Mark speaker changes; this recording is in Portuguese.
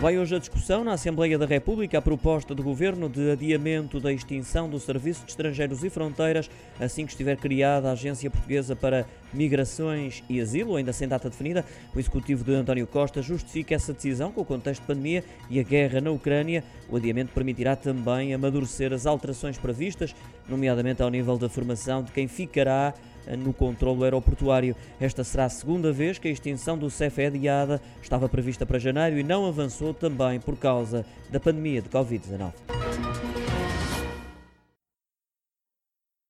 Speaker 1: Vai hoje a discussão na Assembleia da República a proposta do Governo de adiamento da extinção do Serviço de Estrangeiros e Fronteiras assim que estiver criada a Agência Portuguesa para Migrações e Asilo, ainda sem data definida. O Executivo de António Costa justifica essa decisão com o contexto de pandemia e a guerra na Ucrânia. O adiamento permitirá também amadurecer as alterações previstas, nomeadamente ao nível da formação de quem ficará no controlo aeroportuário. Esta será a segunda vez que a extinção do CEF é adiada. Estava prevista para janeiro e não avançou também por causa da pandemia de Covid-19.